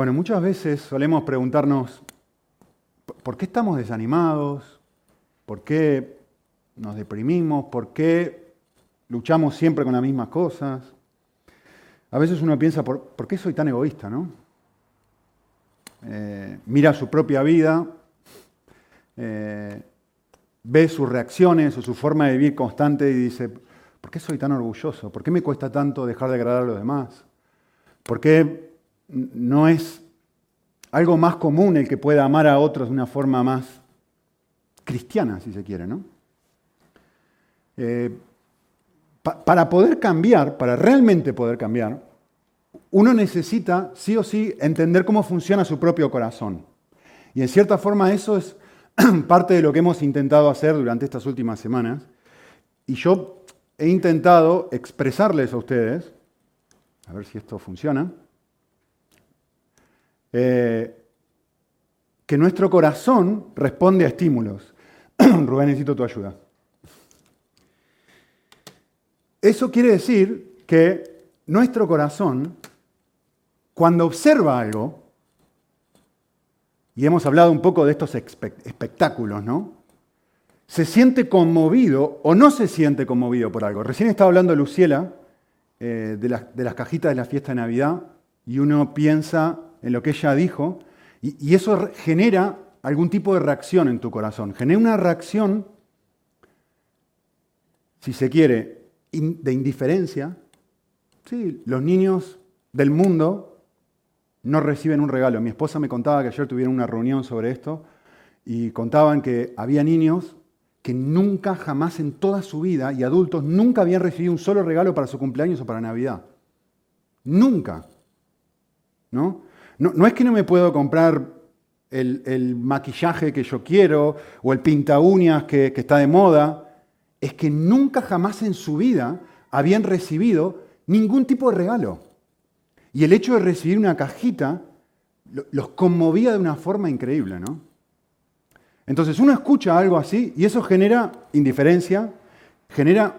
Bueno, muchas veces solemos preguntarnos, ¿por qué estamos desanimados? ¿Por qué nos deprimimos? ¿Por qué luchamos siempre con las mismas cosas? A veces uno piensa, ¿por, qué soy tan egoísta? ¿no? Eh, mira su propia vida, eh, ve sus reacciones o su forma de vivir constante y dice, ¿por qué soy tan orgulloso? ¿Por qué me cuesta tanto dejar de agradar a los demás? ¿Por qué no es algo más común el que pueda amar a otros de una forma más cristiana, si se quiere, ¿no? Eh, para poder cambiar, para realmente poder cambiar, uno necesita, sí o sí, entender cómo funciona su propio corazón. Y en cierta forma eso es parte de lo que hemos intentado hacer durante estas últimas semanas. Y yo he intentado expresarles a ustedes, a ver si esto funciona, eh, que nuestro corazón responde a estímulos. Rubén, necesito tu ayuda. Eso quiere decir que nuestro corazón, cuando observa algo, y hemos hablado un poco de estos espectáculos, ¿no? Se siente conmovido o no se siente conmovido por algo. Recién estaba hablando Luciela eh, de, de las cajitas de la fiesta de Navidad y uno piensa en lo que ella dijo, y, eso genera algún tipo de reacción en tu corazón. Genera una reacción, si se quiere, de indiferencia. Sí, los niños del mundo no reciben un regalo. Mi esposa me contaba que ayer tuvieron una reunión sobre esto y contaban que había niños que nunca, jamás en toda su vida, y adultos, nunca habían recibido un solo regalo para su cumpleaños o para Navidad. Nunca. ¿No? No, es que no me puedo comprar el, maquillaje que yo quiero o el pinta uñas que, está de moda, es que nunca jamás en su vida habían recibido ningún tipo de regalo. Y el hecho de recibir una cajita los conmovía de una forma increíble, ¿no? Entonces uno escucha algo así y eso genera indiferencia, genera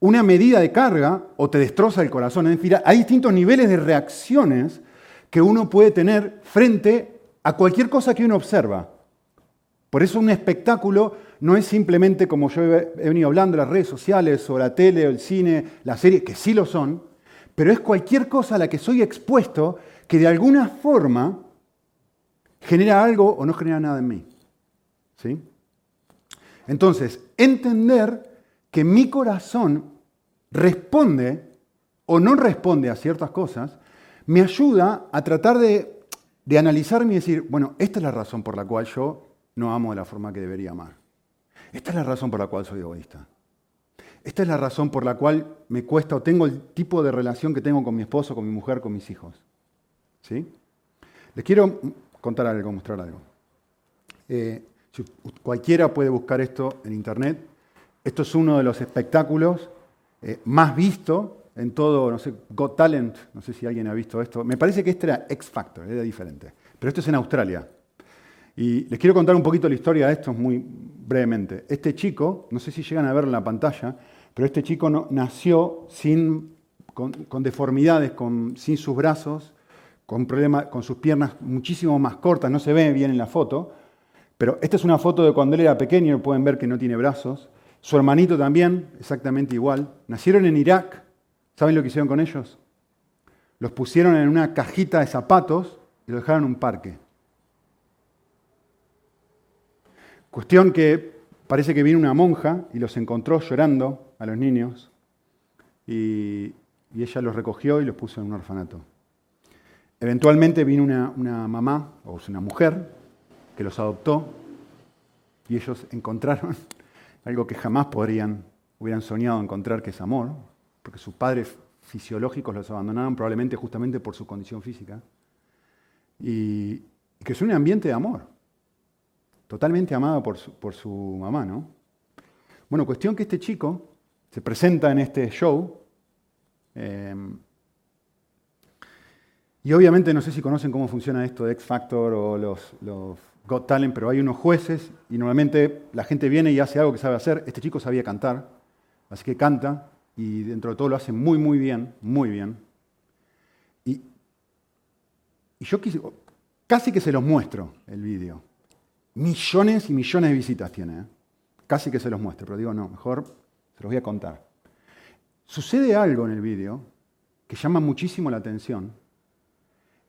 una medida de carga o te destroza el corazón. Hay distintos niveles de reacciones que uno puede tener frente a cualquier cosa que uno observa. Por eso un espectáculo no es simplemente, como yo he venido hablando, las redes sociales o la tele o el cine, la serie, que sí lo son, pero es cualquier cosa a la que soy expuesto que de alguna forma genera algo o no genera nada en mí. ¿Sí? Entonces, entender que mi corazón responde o no responde a ciertas cosas me ayuda a tratar de, analizarme y decir, bueno, esta es la razón por la cual yo no amo de la forma que debería amar. Esta es la razón por la cual soy egoísta. Esta es la razón por la cual me cuesta o tengo el tipo de relación que tengo con mi esposo, con mi mujer, con mis hijos. ¿Sí? Les quiero contar algo, mostrar algo. Eh, cualquiera puede buscar esto en internet. Esto es uno de los espectáculos eh, más vistos en todo, no sé, Got Talent, no sé si alguien ha visto esto. Me parece que este era X Factor, era diferente. Pero esto es en Australia. Y les quiero contar un poquito la historia de esto muy brevemente. Este chico, no sé si llegan a ver en la pantalla, pero este chico nació sin, con, deformidades, con, sin sus brazos, con, problemas, con sus piernas muchísimo más cortas, no se ve bien en la foto, pero esta es una foto de cuando él era pequeño, pueden ver que no tiene brazos. Su hermanito también, exactamente igual. Nacieron en Irak, ¿Saben lo que hicieron con ellos? Los pusieron en una cajita de zapatos y los dejaron en un parque. Cuestión que parece que vino una monja y los encontró llorando a los niños y, ella los recogió y los puso en un orfanato. Eventualmente vino una, una mamá o una mujer que los adoptó y ellos encontraron algo que jamás podrían, hubieran soñado encontrar, que es amor, porque sus padres fisiológicos los abandonaron probablemente justamente por su condición física, y, que es un ambiente de amor, totalmente amado por su, mamá, ¿no? Bueno, cuestión que este chico se presenta en este show, em, y obviamente no sé si conocen cómo funciona esto de X Factor o los, los Got Talent, pero hay unos jueces y normalmente la gente viene y hace algo que sabe hacer. Este chico sabía cantar, así que canta, y dentro de todo lo hace muy, muy bien, muy bien. Y, Y yo casi que se los muestro el vídeo. Millones y millones de visitas tiene. ¿eh? Casi que se los muestro, pero digo, no, mejor se los voy a contar. Sucede algo en el vídeo que llama muchísimo la atención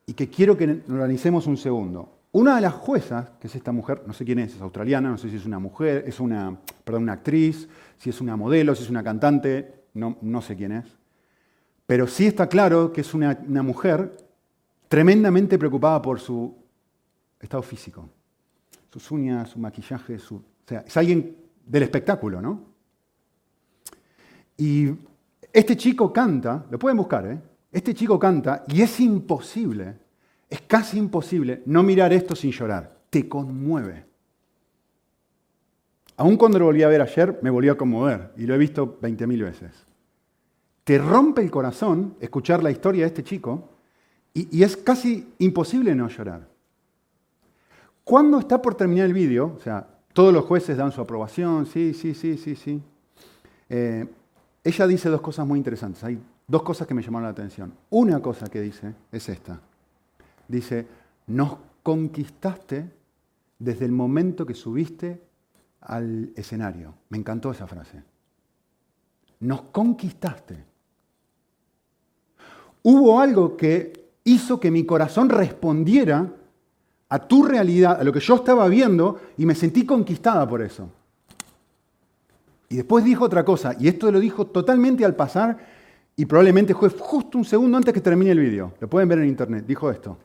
y que quiero que analicemos un segundo. Una de las juezas, que es esta mujer, no sé quién es, es australiana, no sé si es una mujer, es una, perdón, una actriz, si es una modelo, si es una cantante, no, sé quién es. Pero sí está claro que es una, una mujer tremendamente preocupada por su estado físico, sus uñas, su maquillaje, su, o sea, es alguien del espectáculo, ¿no? Y este chico canta, lo pueden buscar, ¿eh? Este chico canta y es imposible, es casi imposible no mirar esto sin llorar. Te conmueve. Aún cuando lo volví a ver ayer, me volvió a conmover y lo he visto 20.000 veces. Te rompe el corazón escuchar la historia de este chico y, es casi imposible no llorar. Cuando está por terminar el vídeo, o sea, todos los jueces dan su aprobación, sí, sí, sí, sí, sí. Eh, ella dice dos cosas muy interesantes. Hay dos cosas que me llamaron la atención. Una cosa que dice es esta. Dice, nos conquistaste desde el momento que subiste al escenario. Me encantó esa frase. Nos conquistaste. Hubo algo que hizo que mi corazón respondiera a tu realidad, a lo que yo estaba viendo, y me sentí conquistada por eso. Y después dijo otra cosa, y esto lo dijo totalmente al pasar, y probablemente fue justo un segundo antes que termine el vídeo. Lo pueden ver en internet. Dijo esto.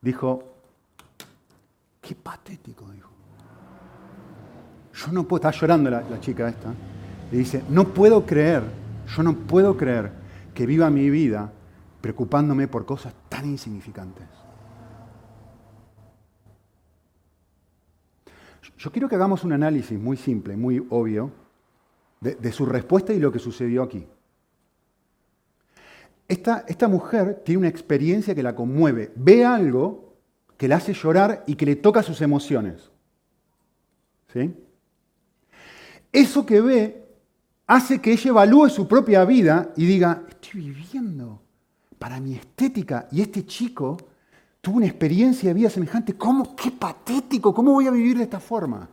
Dijo, qué patético, dijo. Yo no puedo, está llorando la, la chica esta. Le dice, no puedo creer, yo no puedo creer que viva mi vida preocupándome por cosas tan insignificantes. Yo quiero que hagamos un análisis muy simple, muy obvio, de, su respuesta y lo que sucedió aquí. Esta, esta, mujer tiene una experiencia que la conmueve, ve algo que la hace llorar y que le toca sus emociones. ¿Sí? Eso que ve hace que ella evalúe su propia vida y diga, estoy viviendo para mi estética y este chico tuvo una experiencia de vida semejante. ¿Cómo? ¡Qué patético! ¿Cómo voy a vivir de esta forma?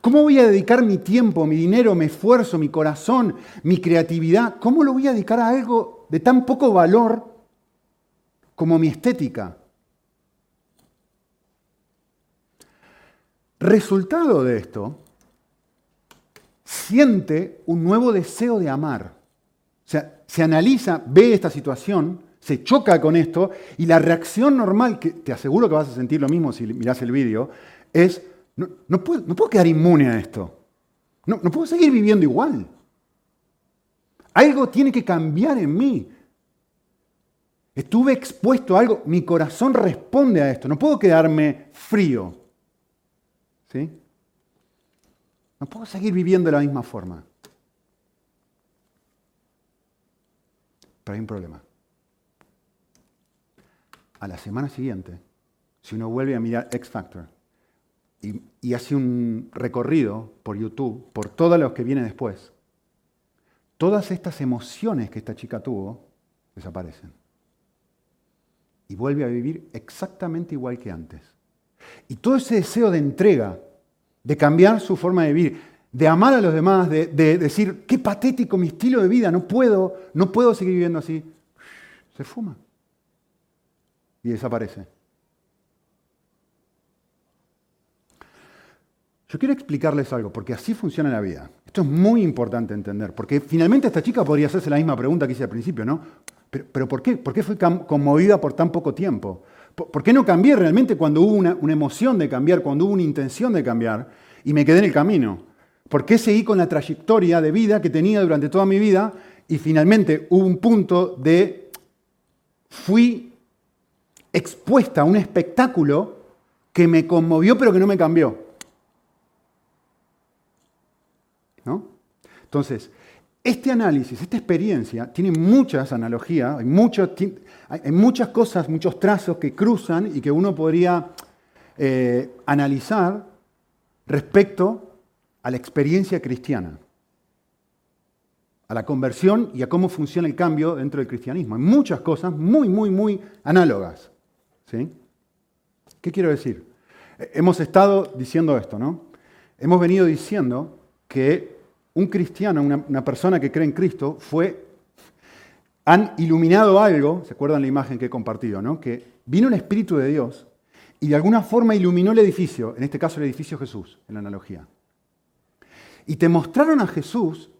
¿Cómo voy a dedicar mi tiempo, mi dinero, mi esfuerzo, mi corazón, mi creatividad? ¿Cómo lo voy a dedicar a algo de tan poco valor como mi estética? Resultado de esto, siente un nuevo deseo de amar. O sea, se analiza, ve esta situación se choca con esto y la reacción normal, que te aseguro que vas a sentir lo mismo si miras el vídeo, es, no, puedo, quedar inmune a esto. No, no puedo seguir viviendo igual. Algo tiene que cambiar en mí. Estuve expuesto a algo, mi corazón responde a esto, no puedo quedarme frío. ¿Sí? No puedo seguir viviendo de la misma forma. Pero hay un problema a la semana siguiente, si uno vuelve a mirar X Factor y, hace un recorrido por YouTube, por todos los que vienen después, todas estas emociones que esta chica tuvo desaparecen. Y vuelve a vivir exactamente igual que antes. Y todo ese deseo de entrega, de cambiar su forma de vivir, de amar a los demás, de, de, decir, qué patético mi estilo de vida, no puedo, no puedo seguir viviendo así, se fuma y desaparece. Yo quiero explicarles algo, porque así funciona la vida. Esto es muy importante entender, porque finalmente esta chica podría hacerse la misma pregunta que hice al principio, ¿no? Pero, ¿por, qué? ¿por qué fui conmovida por tan poco tiempo? ¿Por, qué no cambié realmente cuando hubo una, emoción de cambiar, cuando hubo una intención de cambiar y me quedé en el camino? ¿Por qué seguí con la trayectoria de vida que tenía durante toda mi vida y finalmente hubo un punto de fui expuesta a un espectáculo que me conmovió pero que no me cambió. ¿No? Entonces, este análisis, esta experiencia, tiene muchas analogías, hay, muchas cosas, muchos trazos que cruzan y que uno podría eh, analizar respecto a la experiencia cristiana, a la conversión y a cómo funciona el cambio dentro del cristianismo. Hay muchas cosas muy, muy, muy análogas. ¿Sí? ¿Qué quiero decir? Hemos estado diciendo esto, ¿no? Hemos venido diciendo que un cristiano, una, persona que cree en Cristo, fue, han iluminado algo, ¿se acuerdan la imagen que he compartido, ¿no? Que vino el Espíritu de Dios y de alguna forma iluminó el edificio, en este caso el edificio Jesús, en la analogía. Y te mostraron a Jesús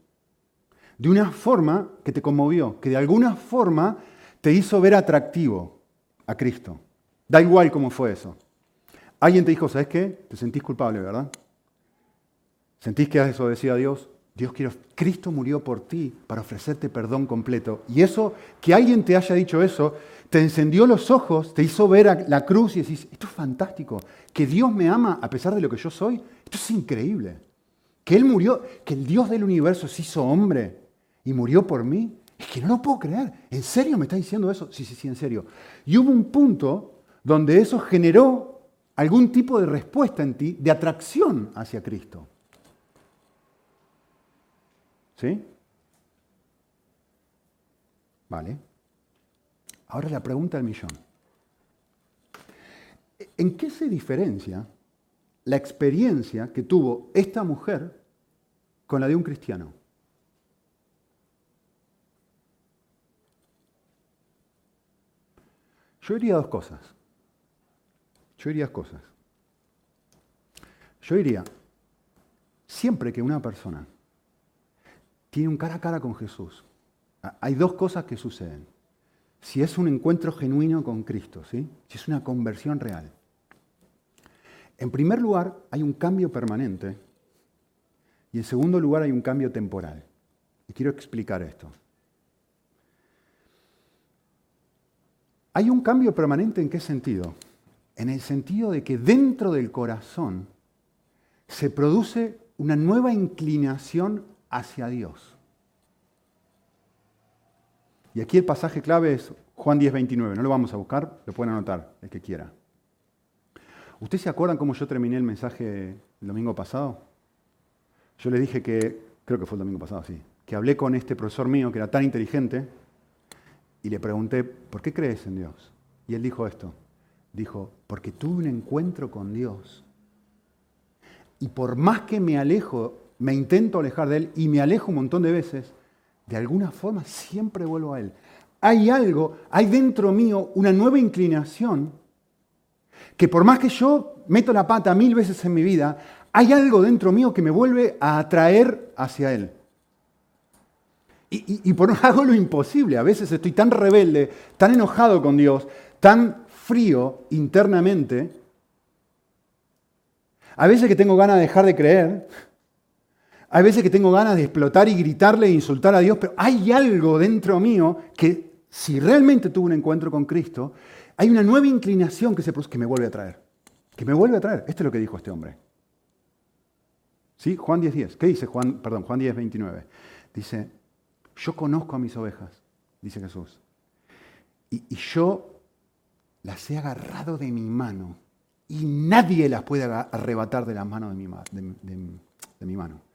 de una forma que te conmovió, que de alguna forma te hizo ver atractivo a Cristo. Da igual cómo fue eso. Alguien te dijo, ¿sabes qué? Te sentís culpable, ¿verdad? ¿Sentís que has desobedecido a Dios? Dios quiere, Cristo murió por ti para ofrecerte perdón completo. Y eso, que alguien te haya dicho eso, te encendió los ojos, te hizo ver la cruz y decís, esto es fantástico, que Dios me ama a pesar de lo que yo soy, esto es increíble. Que Él murió, que el Dios del universo se hizo hombre y murió por mí. Es que no lo puedo creer. ¿En serio me está diciendo eso? Sí, sí, sí, en serio. Y hubo un punto donde eso generó algún tipo de respuesta en ti de atracción hacia Cristo. ¿Sí? Vale. Ahora la pregunta del millón. ¿En qué se diferencia la experiencia que tuvo esta mujer con la de un cristiano? Yo diría dos cosas. Yo diría dos cosas. Yo diría, siempre que una persona tiene un cara a cara con Jesús, hay dos cosas que suceden. Si es un encuentro genuino con Cristo, ¿sí? si es una conversión real. En primer lugar, hay un cambio permanente y en segundo lugar hay un cambio temporal. Y quiero explicar esto. Hay un cambio permanente en qué sentido? En el sentido de que dentro del corazón se produce una nueva inclinación hacia Dios. Y aquí el pasaje clave es Juan 10, 29. No lo vamos a buscar, lo pueden anotar, el que quiera. ¿Ustedes se acuerdan cómo yo terminé el mensaje el domingo pasado? Yo le dije que, creo que fue el domingo pasado, sí, que hablé con este profesor mío que era tan inteligente y le pregunté, ¿por qué crees en Dios? Y él dijo esto, dijo, porque tuve un encuentro con Dios. Y por más que me alejo me intento alejar de Él y me alejo un montón de veces, de alguna forma siempre vuelvo a Él. Hay algo, hay dentro mío una nueva inclinación que por más que yo meto la pata mil veces en mi vida, hay algo dentro mío que me vuelve a atraer hacia Él. Y, y, por hago lo imposible. A veces estoy tan rebelde, tan enojado con Dios, tan frío internamente. A veces que tengo ganas de dejar de creer. Hay veces que tengo ganas de explotar y gritarle e insultar a Dios, pero hay algo dentro mío que si realmente tuve un encuentro con Cristo, hay una nueva inclinación que, se, que me vuelve a traer. Que me vuelve a traer. Esto es lo que dijo este hombre. ¿Sí? Juan 10.10. 10. ¿Qué dice Juan? Perdón, Juan 10, 29. Dice, yo conozco a mis ovejas, dice Jesús. Y, yo las he agarrado de mi mano. Y nadie las puede arrebatar de las manos de mi mano.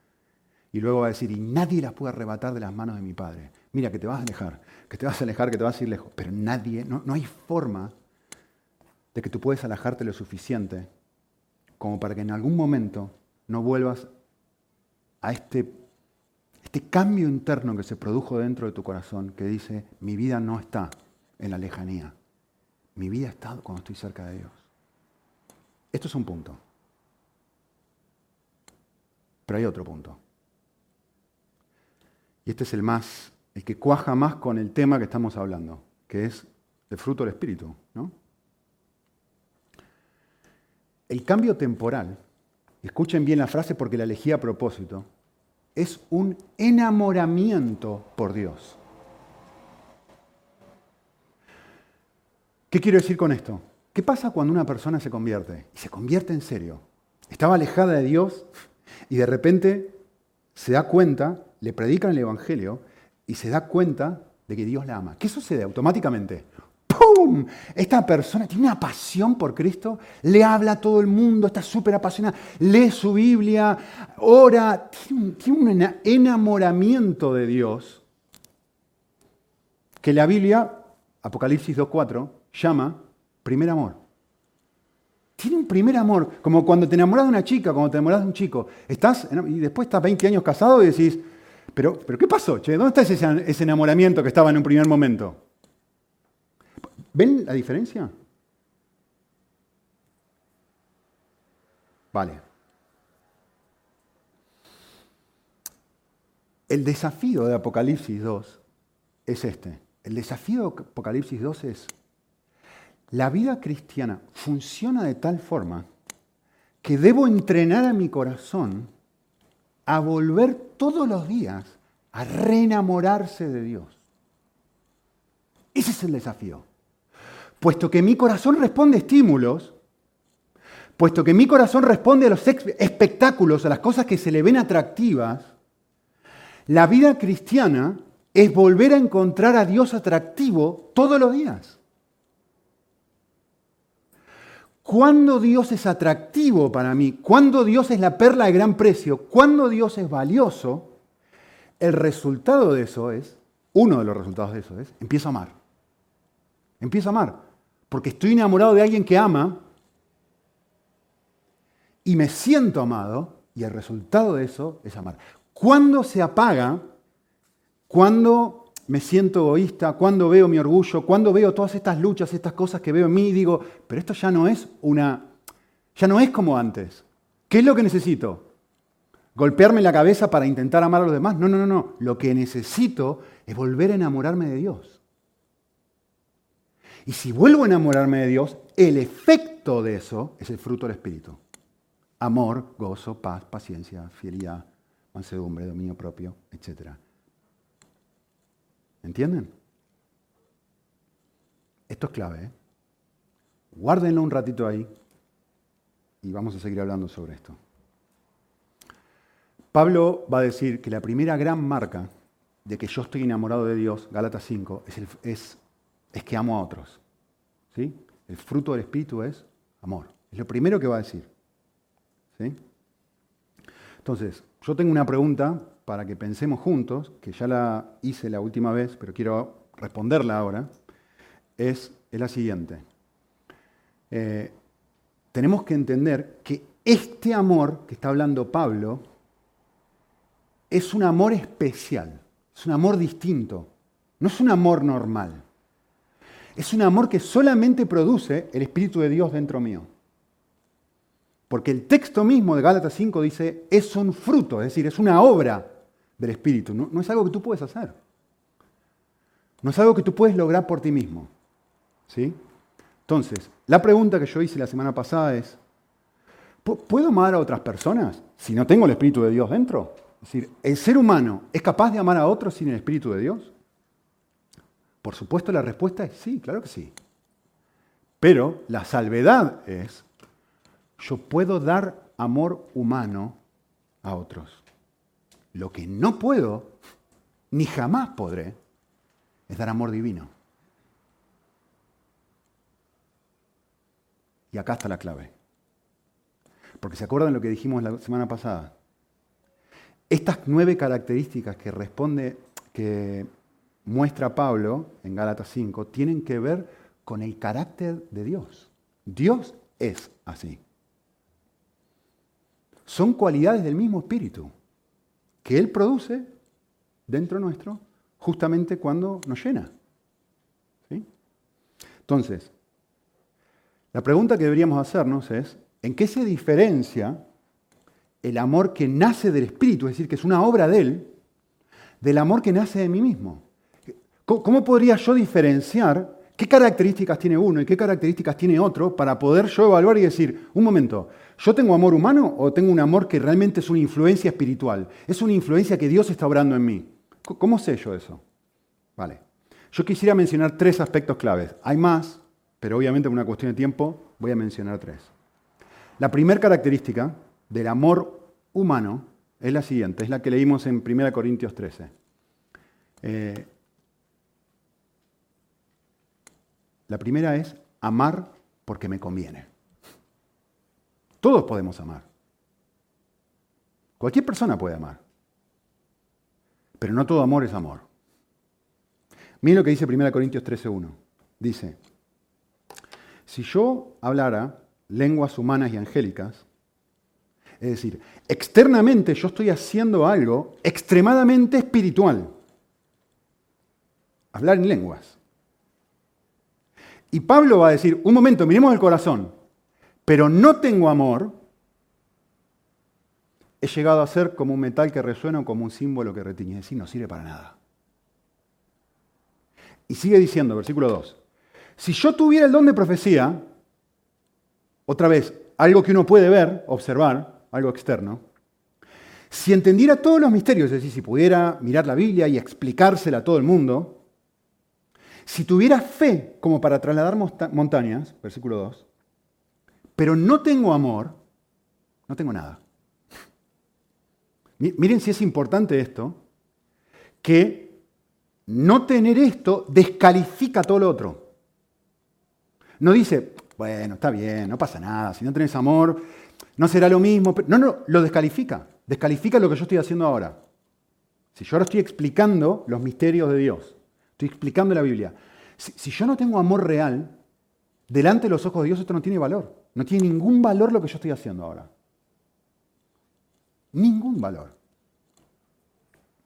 Y luego va a decir, y nadie las puede arrebatar de las manos de mi Padre. Mira, que te vas a alejar, que te vas a alejar, que te vas a ir lejos. Pero nadie, no, no hay forma de que tú puedas alejarte lo suficiente como para que en algún momento no vuelvas a este, este cambio interno que se produjo dentro de tu corazón que dice, mi vida no está en la lejanía, mi vida está cuando estoy cerca de Dios. Esto es un punto. Pero hay otro punto. Y este es el más, el que cuaja más con el tema que estamos hablando, que es el fruto del Espíritu. ¿no? El cambio temporal, escuchen bien la frase porque la elegí a propósito, es un enamoramiento por Dios. ¿Qué quiero decir con esto? ¿Qué pasa cuando una persona se convierte? Y se convierte en serio. Estaba alejada de Dios y de repente se da cuenta le predican el Evangelio y se da cuenta de que Dios la ama. ¿Qué sucede automáticamente? ¡Pum! Esta persona tiene una pasión por Cristo, le habla a todo el mundo, está súper apasionada, lee su Biblia, ora, tiene un enamoramiento de Dios que la Biblia, Apocalipsis 2.4, llama Primer amor. Tiene un primer amor, como cuando te enamoras de una chica, cuando te enamoras de un chico. Estás, y después estás 20 años casado y decís, pero, pero ¿qué pasó? Che? ¿Dónde está ese, enamoramiento que estaba en un primer momento? ¿Ven la diferencia? Vale. El desafío de Apocalipsis 2 es este. El desafío de Apocalipsis 2 es, la vida cristiana funciona de tal forma que debo entrenar a mi corazón a volver todos los días a reenamorarse de Dios. Ese es el desafío. Puesto que mi corazón responde a estímulos, puesto que mi corazón responde a los espectáculos, a las cosas que se le ven atractivas, la vida cristiana es volver a encontrar a Dios atractivo todos los días. Cuando Dios es atractivo para mí, cuando Dios es la perla de gran precio, cuando Dios es valioso, el resultado de eso es, uno de los resultados de eso es, empiezo a amar. Empiezo a amar. Porque estoy enamorado de alguien que ama y me siento amado y el resultado de eso es amar. Cuando se apaga, cuando me siento egoísta, cuando veo mi orgullo, cuando veo todas estas luchas, estas cosas que veo en mí, digo, pero esto ya no es una, ya no es como antes. ¿Qué es lo que necesito? ¿Golpearme la cabeza para intentar amar a los demás? No, no, no, no. Lo que necesito es volver a enamorarme de Dios. Y si vuelvo a enamorarme de Dios, el efecto de eso es el fruto del Espíritu. Amor, gozo, paz, paciencia, fidelidad, mansedumbre, dominio propio, etc. ¿Entienden? Esto es clave. ¿eh? Guárdenlo un ratito ahí y vamos a seguir hablando sobre esto. Pablo va a decir que la primera gran marca de que yo estoy enamorado de Dios, Gálatas 5, es, es, que amo a otros. ¿Sí? El fruto del Espíritu es amor. Es lo primero que va a decir. ¿Sí? Entonces, yo tengo una pregunta para que pensemos juntos, que ya la hice la última vez, pero quiero responderla ahora. Es, la siguiente. Eh, tenemos que entender que este amor que está hablando Pablo es un amor especial, es un amor distinto, no es un amor normal. Es un amor que solamente produce el Espíritu de Dios dentro mío. Porque el texto mismo de Gálatas 5 dice, es un fruto, es decir, es una obra del Espíritu. No, es algo que tú puedes hacer. No es algo que tú puedes lograr por ti mismo. ¿Sí? Entonces, la pregunta que yo hice la semana pasada es, ¿puedo amar a otras personas si no tengo el Espíritu de Dios dentro? Es decir, ¿el ser humano es capaz de amar a otros sin el Espíritu de Dios? Por supuesto, la respuesta es sí, claro que sí. Pero la salvedad es yo puedo dar amor humano a otros. Lo que no puedo, ni jamás podré, es dar amor divino. Y acá está la clave. Porque se acuerdan lo que dijimos la semana pasada. Estas nueve características que responde, que muestra Pablo en Gálatas 5, tienen que ver con el carácter de Dios. Dios es así son cualidades del mismo espíritu que Él produce dentro nuestro justamente cuando nos llena. Entonces, la pregunta que deberíamos hacernos es, ¿en qué se diferencia el amor que nace del Espíritu, es decir, que es una obra de Él, del amor que nace de mí mismo? ¿Cómo podría yo diferenciar qué características tiene uno y qué características tiene otro para poder yo evaluar y decir, un momento, ¿Yo tengo amor humano o tengo un amor que realmente es una influencia espiritual? Es una influencia que Dios está obrando en mí. ¿Cómo sé yo eso? Vale. Yo quisiera mencionar tres aspectos claves. Hay más, pero obviamente por una cuestión de tiempo voy a mencionar tres. La primera característica del amor humano es la siguiente, es la que leímos en 1 Corintios 13. Eh, la primera es amar porque me conviene. Todos podemos amar. Cualquier persona puede amar. Pero no todo amor es amor. Miren lo que dice 1 Corintios 13.1. Dice, si yo hablara lenguas humanas y angélicas, es decir, externamente yo estoy haciendo algo extremadamente espiritual. Hablar en lenguas. Y Pablo va a decir, un momento, miremos el corazón, pero no tengo amor, he llegado a ser como un metal que resuena o como un símbolo que retiñe. Es decir, no sirve para nada. Y sigue diciendo, versículo 2, si yo tuviera el don de profecía, otra vez, algo que uno puede ver, observar, algo externo, si entendiera todos los misterios, es decir, si pudiera mirar la Biblia y explicársela a todo el mundo, si tuviera fe como para trasladar montañas, versículo 2, pero no tengo amor, no tengo nada. Miren si es importante esto, que no tener esto descalifica todo lo otro. No dice, bueno, está bien, no pasa nada, si no tenés amor, no será lo mismo. No, no, lo descalifica. Descalifica lo que yo estoy haciendo ahora. Si yo ahora estoy explicando los misterios de Dios, estoy explicando la Biblia. Si, yo no tengo amor real, delante de los ojos de Dios esto no tiene valor. No tiene ningún valor lo que yo estoy haciendo ahora. Ningún valor.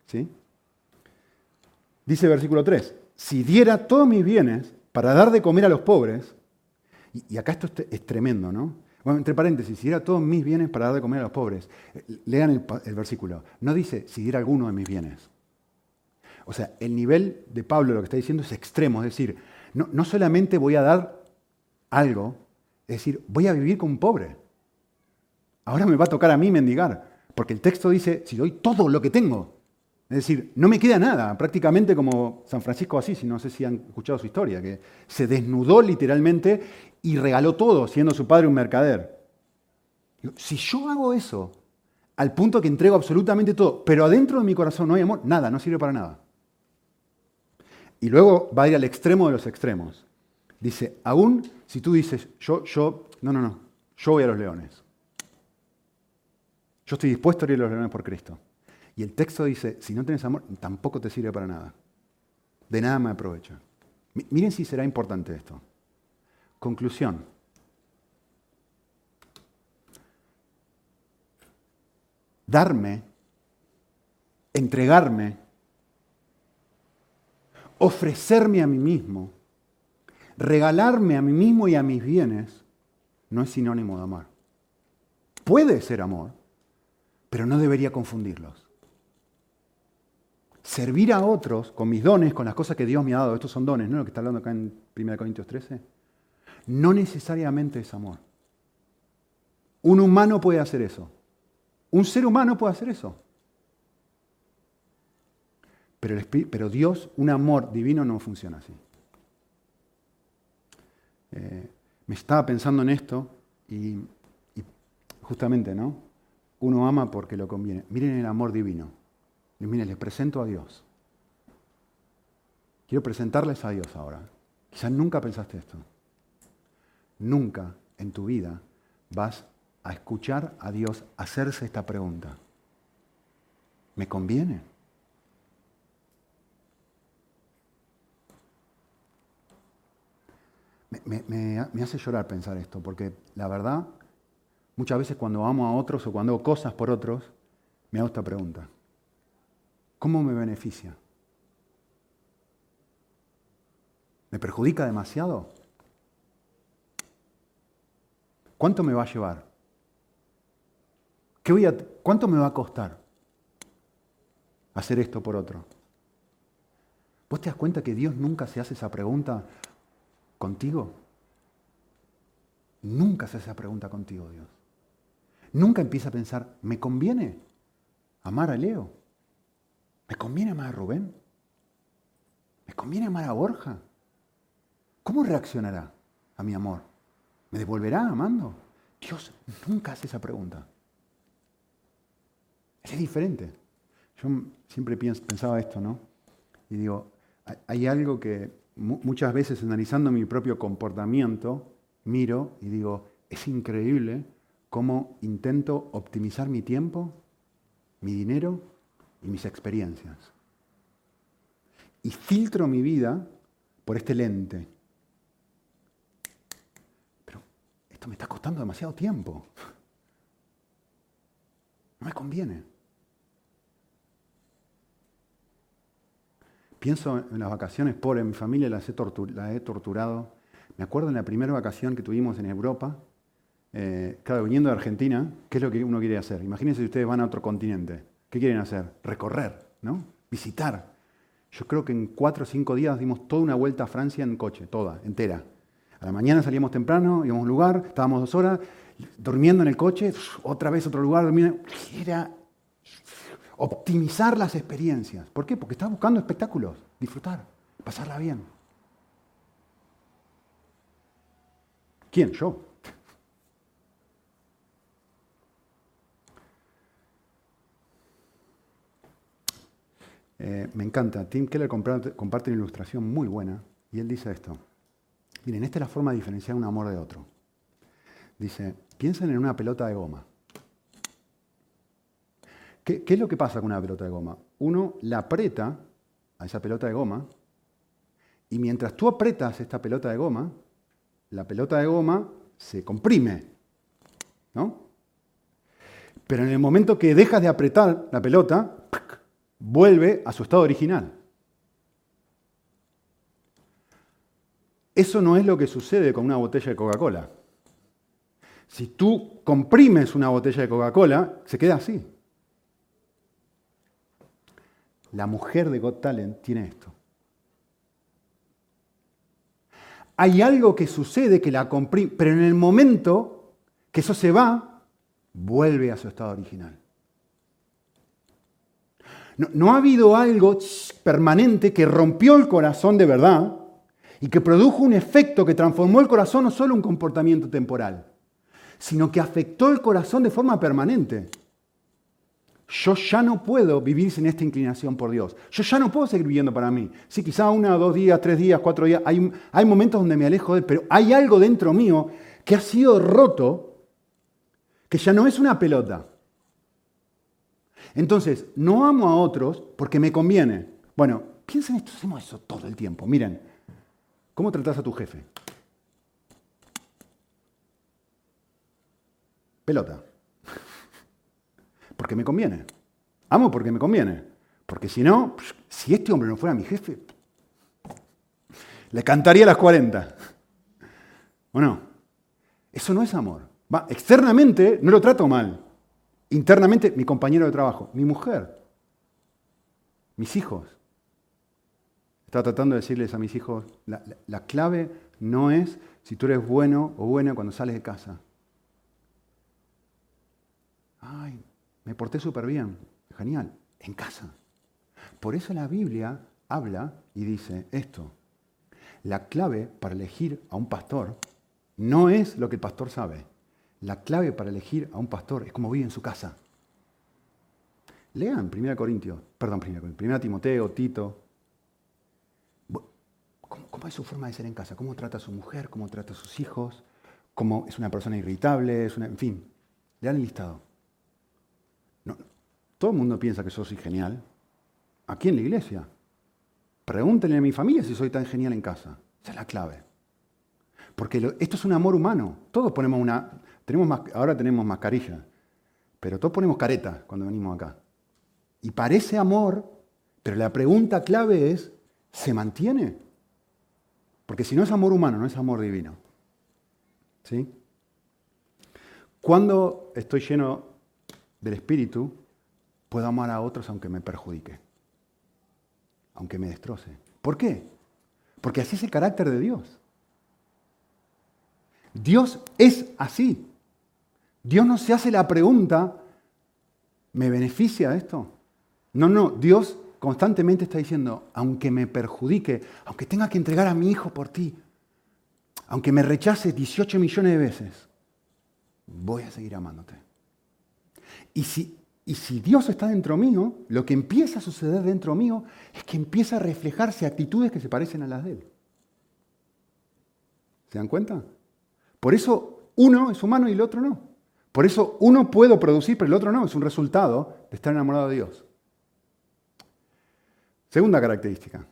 ¿Sí? Dice versículo 3, si diera todos mis bienes para dar de comer a los pobres, y, acá esto es, tremendo, ¿no? Bueno, entre paréntesis, si diera todos mis bienes para dar de comer a los pobres, eh, lean el, el versículo, no dice si diera alguno de mis bienes. O sea, el nivel de Pablo lo que está diciendo es extremo, es decir, no, no solamente voy a dar algo, es decir, voy a vivir como un pobre. Ahora me va a tocar a mí mendigar, porque el texto dice, si doy todo lo que tengo, es decir, no me queda nada, prácticamente como San Francisco Asís, no sé si han escuchado su historia, que se desnudó literalmente y regaló todo, siendo su padre un mercader. Si yo hago eso, al punto que entrego absolutamente todo, pero adentro de mi corazón no hay amor, nada, no sirve para nada. Y luego va a ir al extremo de los extremos. Dice, aún si tú dices, yo, yo, no, no, no, yo voy a los leones. Yo estoy dispuesto a ir a los leones por Cristo. Y el texto dice, si no tienes amor, tampoco te sirve para nada. De nada me aprovecha. Miren si será importante esto. Conclusión. Darme, entregarme, ofrecerme a mí mismo, regalarme a mí mismo y a mis bienes, no es sinónimo de amar. Puede ser amor, pero no debería confundirlos servir a otros con mis dones, con las cosas que Dios me ha dado, estos son dones, ¿no? Lo que está hablando acá en 1 Corintios 13, no necesariamente es amor. Un humano puede hacer eso. Un ser humano puede hacer eso. Pero, Dios, un amor divino, no funciona así. Eh, me estaba pensando en esto y, y justamente, ¿no? Uno ama porque lo conviene. Miren el amor divino. Y miren, les presento a Dios. Quiero presentarles a Dios ahora. Quizás nunca pensaste esto. Nunca en tu vida vas a escuchar a Dios hacerse esta pregunta. ¿Me conviene? Me, hace llorar pensar esto, porque la verdad, muchas veces cuando amo a otros o cuando hago cosas por otros, me hago esta pregunta. ¿Cómo me beneficia? ¿Me perjudica demasiado? ¿Cuánto me va a llevar? ¿Qué voy a, ¿Cuánto me va a costar hacer esto por otro? ¿Vos te das cuenta que Dios nunca se hace esa pregunta contigo? Nunca hace esa pregunta contigo, Dios. Nunca empieza a pensar, ¿me conviene amar a Leo? ¿Me conviene amar a Rubén? ¿Me conviene amar a Borja? ¿Cómo reaccionará a mi amor? ¿Me devolverá amando? Dios nunca hace esa pregunta. Es diferente. Yo siempre pensaba esto, ¿no? Y digo, hay algo que muchas veces analizando mi propio comportamiento, miro y digo, es increíble cómo intento optimizar mi tiempo, mi dinero y mis experiencias. Y filtro mi vida por este lente. esto me está costando demasiado tiempo. No me conviene. Pienso en las vacaciones, por mi familia las he, he torturado. Me acuerdo en la primera vacación que tuvimos en Europa, eh, claro, viniendo de Argentina, ¿qué es lo que uno quiere hacer? Imagínense si ustedes van a otro continente. ¿Qué quieren hacer? Recorrer, ¿no? Visitar. Yo creo que en cuatro o cinco días dimos toda una vuelta a Francia en coche, toda, entera. A la mañana salíamos temprano, íbamos a un lugar, estábamos dos horas, durmiendo en el coche, otra vez otro lugar, dormiendo. Era optimizar las experiencias. ¿Por qué? Porque estás buscando espectáculos, disfrutar, pasarla bien. ¿Quién? Yo. Eh, me encanta. Tim Keller comparte una ilustración muy buena y él dice esto. Miren, esta es la forma de diferenciar un amor de otro. Dice, piensen en una pelota de goma. ¿Qué, es lo que pasa con una pelota de goma? Uno la aprieta a esa pelota de goma y mientras tú apretas esta pelota de goma, la pelota de goma se comprime, ¿no? Pero en el momento que dejas de apretar la pelota, vuelve a su estado original. Eso no es lo que sucede con una botella de Coca-Cola. Si tú comprimes una botella de Coca-Cola, se queda así. La mujer de Got Talent tiene esto. Hay algo que sucede que la comprime, pero en el momento que eso se va, vuelve a su estado original. No, no, ha habido algo permanente que rompió el corazón de verdad y que produjo un efecto que transformó el corazón no solo un comportamiento temporal, sino que afectó el corazón de forma permanente yo ya no puedo vivir sin esta inclinación por Dios. Yo ya no puedo seguir viviendo para mí. Sí, quizá una, dos días, tres días, cuatro días, hay, momentos donde me alejo de él, pero hay algo dentro mío que ha sido roto, que ya no es una pelota. Entonces, no amo a otros porque me conviene. Bueno, piensen esto, hacemos eso todo el tiempo. Miren, ¿cómo tratas a tu jefe? Pelota porque me conviene. Amo porque me conviene. Porque si no, si este hombre no fuera mi jefe, le cantaría a las 40. ¿O no? Eso no es amor. Va, externamente no lo trato mal. Internamente, mi compañero de trabajo, mi mujer, mis hijos. Estaba tratando de decirles a mis hijos, la, la clave no es si tú eres bueno o buena cuando sales de casa. Ay, me porté súper bien. Genial. En casa. Por eso la Biblia habla y dice esto. La clave para elegir a un pastor no es lo que el pastor sabe. La clave para elegir a un pastor es cómo vive en su casa. Lean 1 Corintios, perdón, 1 Timoteo, Tito. ¿Cómo, es su forma de ser en casa? ¿Cómo trata a su mujer? ¿Cómo trata a sus hijos? ¿Cómo es una persona irritable? Es una, en fin, lean el listado. Todo el mundo piensa que yo soy genial. Aquí en la iglesia. Pregúntenle a mi familia si soy tan genial en casa. Esa es la clave. Porque esto es un amor humano. Todos ponemos una. Tenemos, ahora tenemos mascarilla. Pero todos ponemos careta cuando venimos acá. Y parece amor, pero la pregunta clave es: ¿se mantiene? Porque si no es amor humano, no es amor divino. ¿Sí? Cuando estoy lleno del Espíritu, puedo amar a otros aunque me perjudique, aunque me destroce. ¿Por qué? Porque así es el carácter de Dios. Dios es así. Dios no se hace la pregunta, ¿me beneficia esto? No, no, Dios constantemente está diciendo, aunque me perjudique, aunque tenga que entregar a mi hijo por ti, aunque me rechaces 18 millones de veces, voy a seguir amándote. Y si y si Dios está dentro mío, lo que empieza a suceder dentro mío es que empieza a reflejarse actitudes que se parecen a las de Él. ¿Se dan cuenta? Por eso uno es humano y el otro no. Por eso uno puede producir, pero el otro no. Es un resultado de estar enamorado de Dios. Segunda característica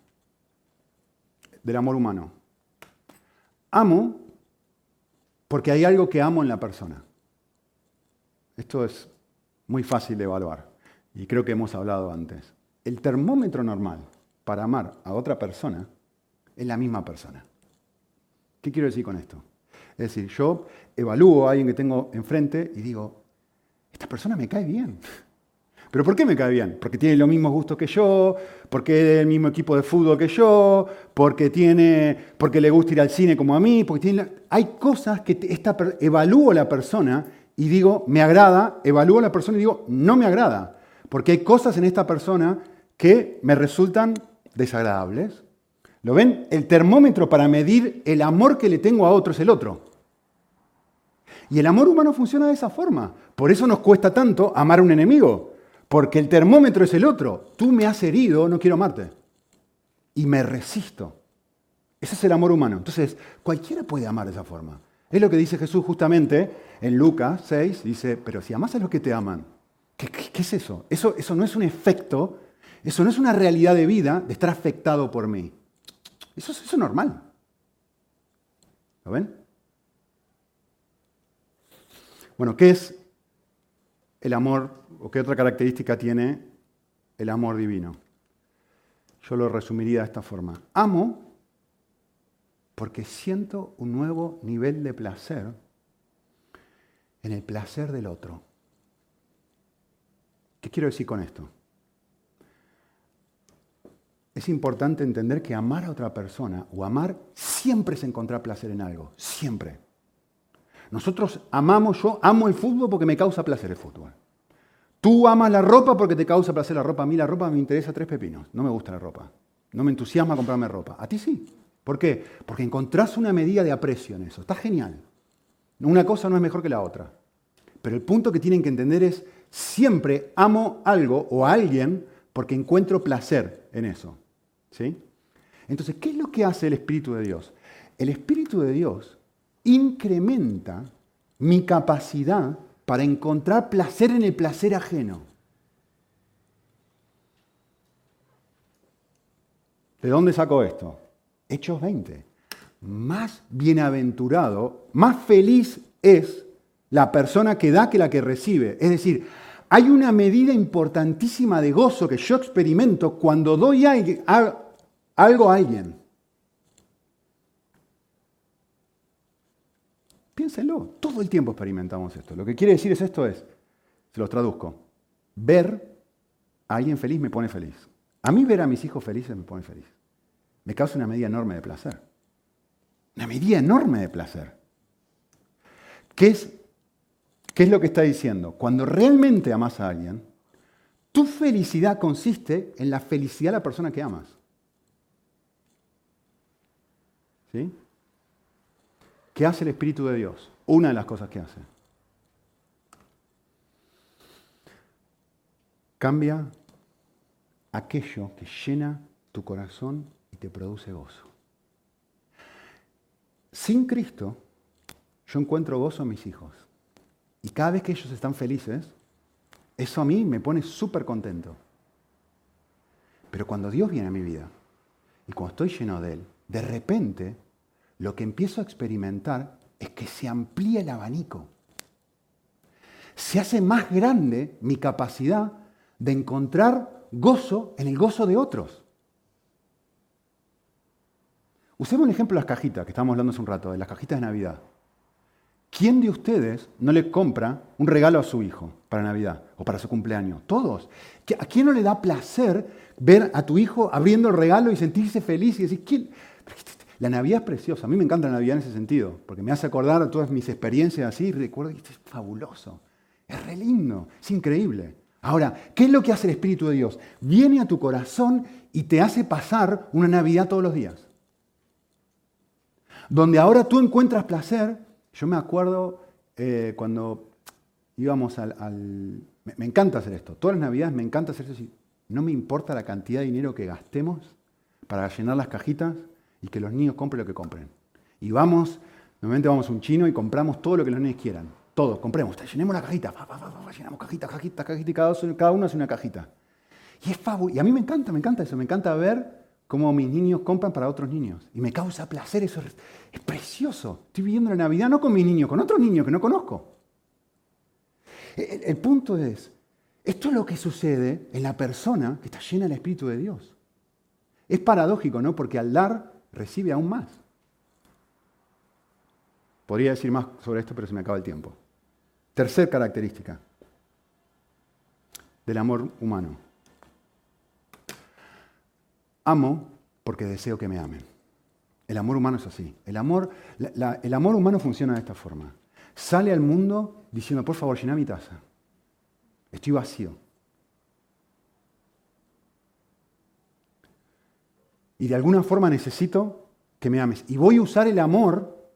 del amor humano. Amo Porque hay algo que amo en la persona. Esto es muy fácil de evaluar y creo que hemos hablado antes. El termómetro normal para amar a otra persona es la misma persona. ¿Qué quiero decir con esto? Es decir, yo evalúo a alguien que tengo enfrente y digo, esta persona me cae bien. ¿Pero por qué me cae bien? Porque tiene los mismos gustos que yo, porque es del mismo equipo de fútbol que yo, porque, tiene, porque le gusta ir al cine como a mí, porque tiene, hay cosas que esta, evalúo a la persona y digo, me agrada, evalúo a la persona y digo, no me agrada, porque hay cosas en esta persona que me resultan desagradables. ¿Lo ven? El termómetro para medir el amor que le tengo a otro es el otro. Y el amor humano funciona de esa forma. Por eso nos cuesta tanto amar a un enemigo. Porque el termómetro es el otro. Tú me has herido, no quiero amarte. Y me resisto. Ese es el amor humano. Entonces, cualquiera puede amar de esa forma. Es lo que dice Jesús justamente en Lucas 6. Dice, pero si amas a los que te aman, ¿qué, es eso? eso? Eso no es un efecto, eso no es una realidad de vida de estar afectado por mí. Eso, es normal. ¿Lo ven? Bueno, ¿qué es el amor o qué otra característica tiene el amor divino? Yo lo resumiría de esta forma. Amo porque siento un nuevo nivel de placer en el placer del otro. ¿Qué quiero decir con esto? es importante entender que amar a otra persona o amar siempre es encontrar placer en algo, siempre. Nosotros amamos, yo amo el fútbol porque me causa placer el fútbol. Tú amas la ropa porque te causa placer la ropa. A mí la ropa me interesa tres pepinos. No me gusta la ropa. No me entusiasma comprarme ropa. A ti sí. ¿Por qué? Porque encontrás una medida de aprecio en eso. Está genial. Una cosa no es mejor que la otra. Pero el punto que tienen que entender es, siempre amo algo o a alguien porque encuentro placer en eso. ¿Sí? Entonces, ¿qué es lo que hace el Espíritu de Dios? El Espíritu de Dios incrementa mi capacidad para encontrar placer en el placer ajeno. ¿De dónde saco esto? Hechos 20. Más bienaventurado, más feliz es la persona que da que la que recibe. Es decir, hay una medida importantísima de gozo que yo experimento cuando doy algo a alguien. Piénsenlo, todo el tiempo experimentamos esto. Lo que quiere decir es esto es, se los traduzco, ver a alguien feliz me pone feliz. A mí ver a mis hijos felices me pone feliz. Me causa una medida enorme de placer. Una medida enorme de placer. ¿Qué es, ¿Qué es lo que está diciendo? Cuando realmente amas a alguien, tu felicidad consiste en la felicidad de la persona que amas. ¿Qué hace el Espíritu de Dios? Una de las cosas que hace. Cambia aquello que llena tu corazón y te produce gozo. Sin Cristo, yo encuentro gozo en mis hijos. Y cada vez que ellos están felices, eso a mí me pone súper contento. Pero cuando Dios viene a mi vida y cuando estoy lleno de Él, de repente lo que empiezo a experimentar es que se amplía el abanico. Se hace más grande mi capacidad de encontrar gozo en el gozo de otros. Usemos un ejemplo de las cajitas, que estábamos hablando hace un rato, de las cajitas de Navidad. ¿Quién de ustedes no le compra un regalo a su hijo para Navidad o para su cumpleaños? Todos. ¿A quién no le da placer ver a tu hijo abriendo el regalo y sentirse feliz y decir, ¿quién? La Navidad es preciosa. A mí me encanta la Navidad en ese sentido, porque me hace acordar a todas mis experiencias así y recuerdo que esto es fabuloso. Es re lindo, es increíble. Ahora, ¿qué es lo que hace el Espíritu de Dios? Viene a tu corazón y te hace pasar una Navidad todos los días. Donde ahora tú encuentras placer. Yo me acuerdo eh, cuando íbamos al, me, encanta hacer esto. Todas las Navidades me encanta hacer eso. No me importa la cantidad de dinero que gastemos para llenar las cajitas y que los niños compren lo que compren. Y vamos, normalmente vamos a un chino y compramos todo lo que los niños quieran. Todo, compremos, llenemos la cajita, llenamos cajita, cajita, cajita, y cada, uno hace una cajita. Y es fabuloso. Y a mí me encanta, me encanta eso, me encanta ver cómo mis niños compran para otros niños. Y me causa placer, eso es, es precioso. Estoy viviendo la Navidad no con mis niños, con otros niños que no conozco. El, el punto es, esto es lo que sucede en la persona que está llena del Espíritu de Dios. Es paradójico, ¿no? Porque al dar recibe aún más. Podría decir más sobre esto, pero se me acaba el tiempo. Tercer característica del amor humano. Amo porque deseo que me amen. El amor humano es así. El amor, el amor humano funciona de esta forma. Sale al mundo diciendo, por favor, llena mi taza. Estoy vacío. Y de alguna forma necesito que me ames. Y voy a usar el amor,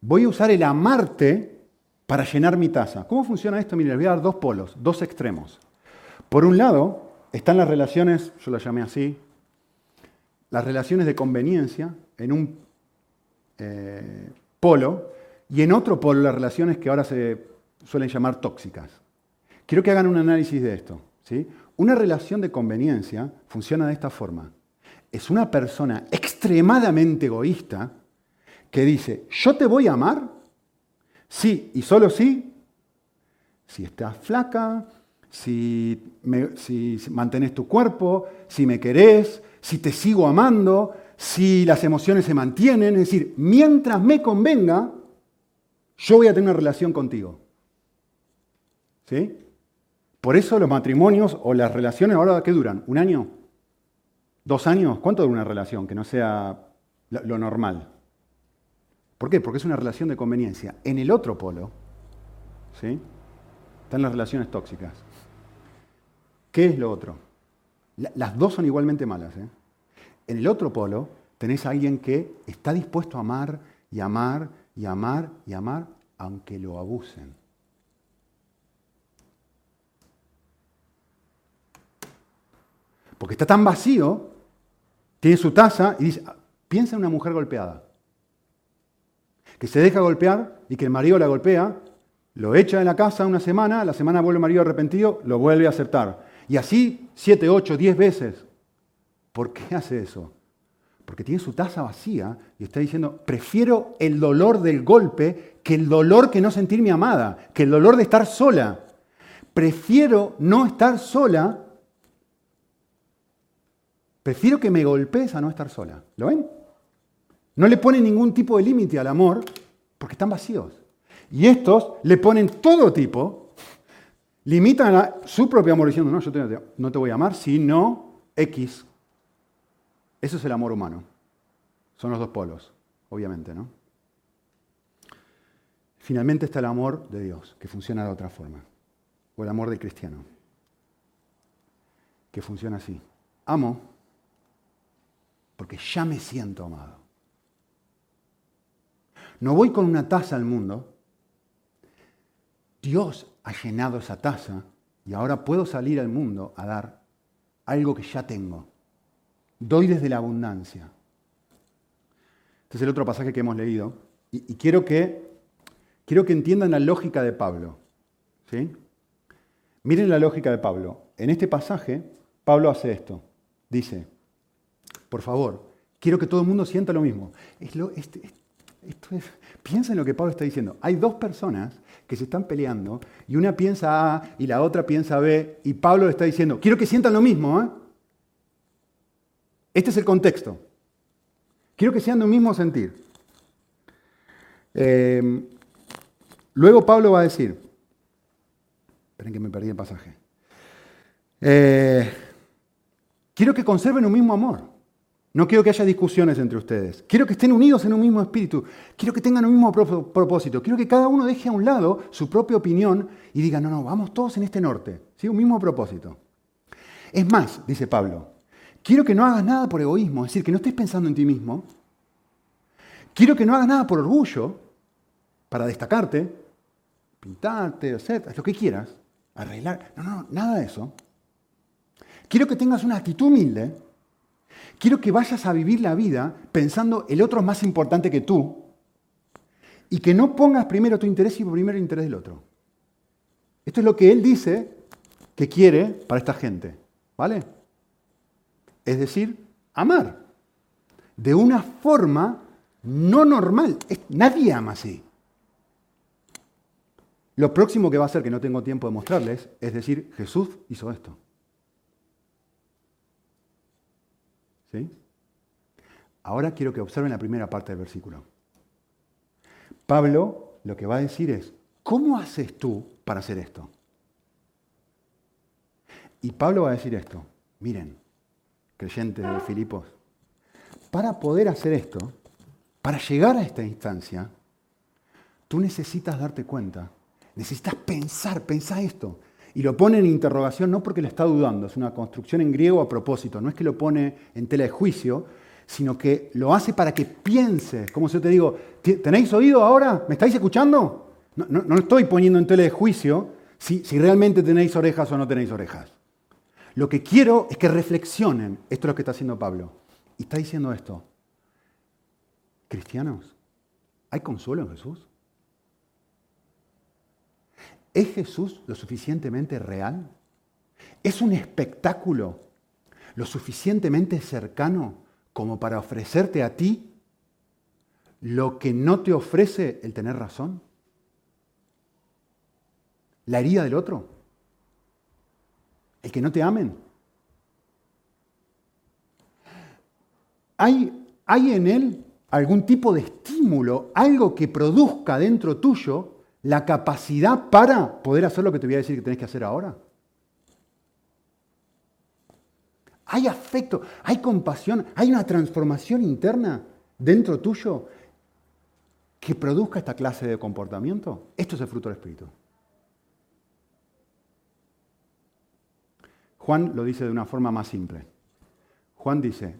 voy a usar el amarte para llenar mi taza. ¿Cómo funciona esto? Mire, les voy a dar dos polos, dos extremos. Por un lado, están las relaciones, yo las llamé así, las relaciones de conveniencia en un eh, polo y en otro polo las relaciones que ahora se suelen llamar tóxicas. Quiero que hagan un análisis de esto. ¿sí? Una relación de conveniencia funciona de esta forma. Es una persona extremadamente egoísta que dice, yo te voy a amar, sí y solo sí, si estás flaca, si, me, si mantienes tu cuerpo, si me querés, si te sigo amando, si las emociones se mantienen. Es decir, mientras me convenga, yo voy a tener una relación contigo. ¿Sí? Por eso los matrimonios o las relaciones ahora, ¿qué duran? ¿Un año? ¿Dos años? ¿Cuánto dura una relación que no sea lo normal? ¿Por qué? Porque es una relación de conveniencia. En el otro polo, ¿sí? Están las relaciones tóxicas. ¿Qué es lo otro? Las dos son igualmente malas. ¿eh? En el otro polo tenés a alguien que está dispuesto a amar y amar y amar y amar, aunque lo abusen. Porque está tan vacío, tiene su taza y dice, piensa en una mujer golpeada, que se deja golpear y que el marido la golpea, lo echa de la casa una semana, la semana vuelve el marido arrepentido, lo vuelve a aceptar. Y así siete, ocho, diez veces. ¿Por qué hace eso? Porque tiene su taza vacía y está diciendo, prefiero el dolor del golpe que el dolor que no sentirme amada, que el dolor de estar sola. Prefiero no estar sola, prefiero que me golpees a no estar sola. ¿Lo ven? No le ponen ningún tipo de límite al amor porque están vacíos. Y estos le ponen todo tipo Limitan a su propio amor diciendo, no, yo no te voy a amar, sino X. Eso es el amor humano. Son los dos polos, obviamente, ¿no? Finalmente está el amor de Dios, que funciona de otra forma. O el amor del cristiano, que funciona así. Amo porque ya me siento amado. No voy con una taza al mundo. Dios ha llenado esa taza y ahora puedo salir al mundo a dar algo que ya tengo. Doy desde la abundancia. Este es el otro pasaje que hemos leído. Y, quiero, que, quiero que entiendan la lógica de Pablo. Miren la lógica de Pablo. En este pasaje, Pablo hace esto. Dice, por favor, quiero que todo el mundo sienta lo mismo. Es este, piensa en lo que Pablo está diciendo. Hay dos personas que se están peleando y una piensa A y la otra piensa B y Pablo le está diciendo, quiero que sientan lo mismo. ¿eh? Este es el contexto. Quiero que sean lo mismo sentir. Eh, luego Pablo va a decir, esperen que me perdí el pasaje, eh, quiero que conserven un mismo amor. No quiero que haya discusiones entre ustedes. Quiero que estén unidos en un mismo espíritu. Quiero que tengan un mismo propósito. Quiero que cada uno deje a un lado su propia opinión y diga, no, no, vamos todos en este norte. ¿Sí? Un mismo propósito. Es más, dice Pablo, quiero que no hagas nada por egoísmo, es decir, que no estés pensando en ti mismo. Quiero que no hagas nada por orgullo, para destacarte, pintarte, hacer lo que quieras, arreglar. No, no, nada de eso. Quiero que tengas una actitud humilde Quiero que vayas a vivir la vida pensando el otro es más importante que tú y que no pongas primero tu interés y primero el interés del otro. Esto es lo que él dice que quiere para esta gente. ¿Vale? Es decir, amar. De una forma no normal. Nadie ama así. Lo próximo que va a hacer, que no tengo tiempo de mostrarles, es decir, Jesús hizo esto. ¿Sí? Ahora quiero que observen la primera parte del versículo. Pablo lo que va a decir es, ¿cómo haces tú para hacer esto? Y Pablo va a decir esto, miren, creyentes de Filipos, para poder hacer esto, para llegar a esta instancia, tú necesitas darte cuenta, necesitas pensar, pensar esto. Y lo pone en interrogación no porque le está dudando, es una construcción en griego a propósito, no es que lo pone en tela de juicio, sino que lo hace para que pienses. Como si te digo, ¿tenéis oído ahora? ¿Me estáis escuchando? No, no, estoy poniendo en tela de juicio si, si realmente tenéis orejas o no tenéis orejas. Lo que quiero es que reflexionen. Esto es lo que está haciendo Pablo. Y está diciendo esto. Cristianos, ¿hay consuelo en Jesús? ¿Es Jesús lo suficientemente real? ¿Es un espectáculo lo suficientemente cercano como para ofrecerte a ti lo que no te ofrece el tener razón? ¿La herida del otro? ¿El que no te amen? ¿Hay, hay en él algún tipo de estímulo, algo que produzca dentro tuyo la capacidad para poder hacer lo que te voy a decir que tenés que hacer ahora. Hay afecto, hay compasión, hay una transformación interna dentro tuyo que produzca esta clase de comportamiento. Esto es el fruto del Espíritu. Juan lo dice de una forma más simple. Juan dice,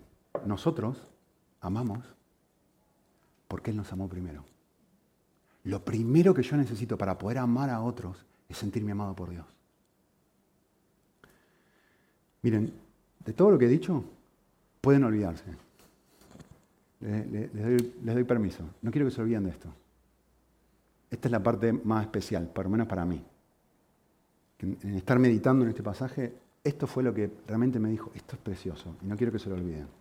nosotros amamos porque Él nos amó primero. Lo primero que yo necesito para poder amar a otros es sentirme amado por Dios. Miren, de todo lo que he dicho, pueden olvidarse. Les, doy, permiso. No quiero que se olviden de esto. Esta es la parte más especial, por lo menos para mí. En estar meditando en este pasaje, esto fue lo que realmente me dijo, esto es precioso, y no quiero que se lo olviden.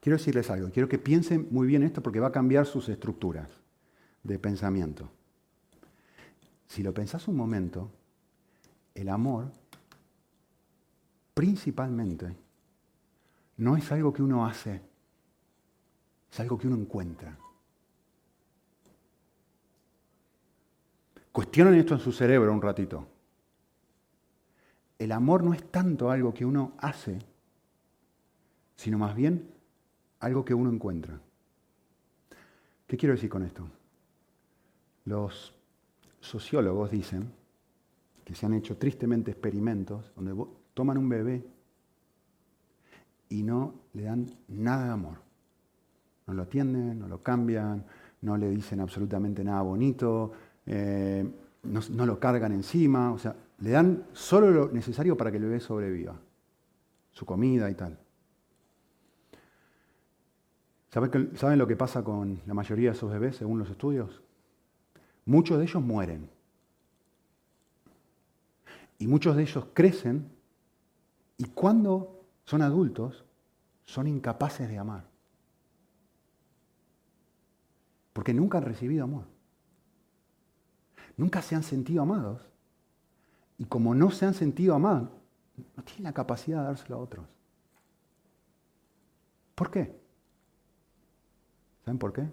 Quiero decirles algo, quiero que piensen muy bien esto porque va a cambiar sus estructuras de pensamiento. Si lo pensás un momento, el amor principalmente no es algo que uno hace, es algo que uno encuentra. Cuestionen esto en su cerebro un ratito. El amor no es tanto algo que uno hace, sino más bien algo que uno encuentra. ¿Qué quiero decir con esto? Los sociólogos dicen que se han hecho tristemente experimentos donde toman un bebé y no le dan nada de amor. No lo atienden, no lo cambian, no le dicen absolutamente nada bonito, eh, no, no, lo cargan encima, o sea, le dan solo lo necesario para que el bebé sobreviva, su comida y tal. ¿Saben lo que pasa con la mayoría de esos bebés según los estudios? Muchos de ellos mueren. Y muchos de ellos crecen y cuando son adultos son incapaces de amar. Porque nunca han recibido amor. Nunca se han sentido amados. Y como no se han sentido amados, no tienen la capacidad de dárselo a otros. ¿Por qué? ¿Saben por qué?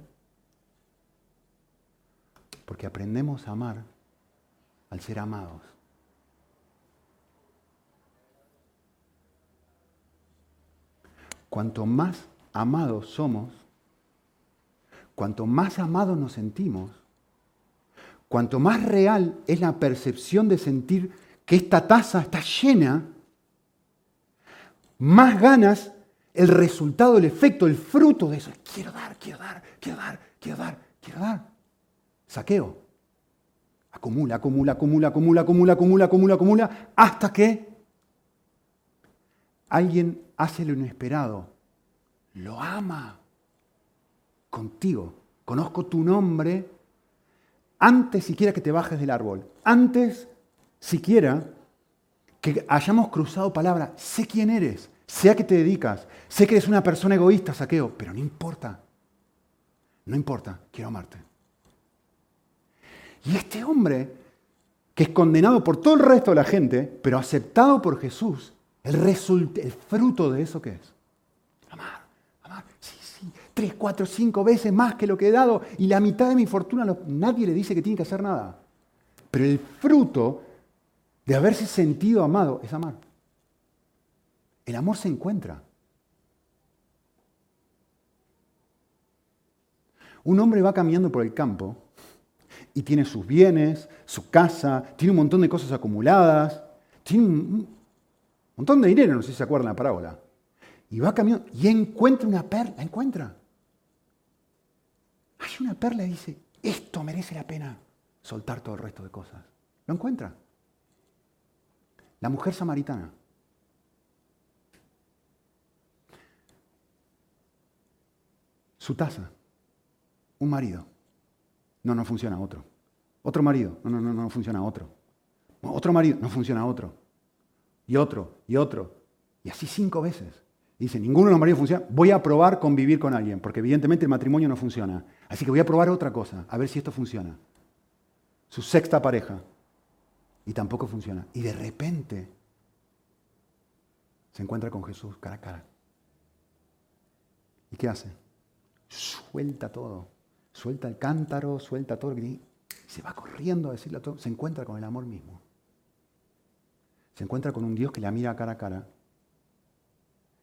Porque aprendemos a amar al ser amados. Cuanto más amados somos, cuanto más amados nos sentimos, cuanto más real es la percepción de sentir que esta taza está llena, más ganas el resultado, el efecto, el fruto de eso. Quiero dar, quiero dar, quiero dar, quiero dar, quiero dar. Saqueo. Acumula, acumula, acumula, acumula, acumula, acumula, acumula, acumula, hasta que alguien hace lo inesperado. Lo ama contigo. Conozco tu nombre antes siquiera que te bajes del árbol. Antes siquiera que hayamos cruzado palabra. Sé quién eres Sé a qué te dedicas. Sé que eres una persona egoísta, saqueo, pero no importa. No importa, quiero amarte. Y este hombre, que es condenado por todo el resto de la gente, pero aceptado por Jesús, el, el fruto de eso que es. Amar, amar, sí, sí, tres, cuatro, cinco veces más que lo que he dado y la mitad de mi fortuna, nadie le dice que tiene que hacer nada. Pero el fruto de haberse sentido amado es amar. El amor se encuentra. Un hombre va caminando por el campo y tiene sus bienes, su casa, tiene un montón de cosas acumuladas, tiene un montón de dinero, no sé si se acuerdan la parábola. Y va caminando y encuentra una perla, encuentra. Hay una perla y dice, esto merece la pena soltar todo el resto de cosas. Lo encuentra. La mujer samaritana. Su taza. Un marido. No, no funciona otro. Otro marido. No, no, no, no funciona otro. Otro marido. No funciona otro. Y otro, y otro. Y así cinco veces. Dice, ninguno de los maridos funciona. Voy a probar convivir con alguien, porque evidentemente el matrimonio no funciona. Así que voy a probar otra cosa, a ver si esto funciona. Su sexta pareja. Y tampoco funciona. Y de repente se encuentra con Jesús cara a cara. ¿Y qué hace? Suelta todo. Suelta el cántaro, suelta todo. Y se va corriendo a decirle a todo. Se encuentra con el amor mismo. Se encuentra con un Dios que la mira cara a cara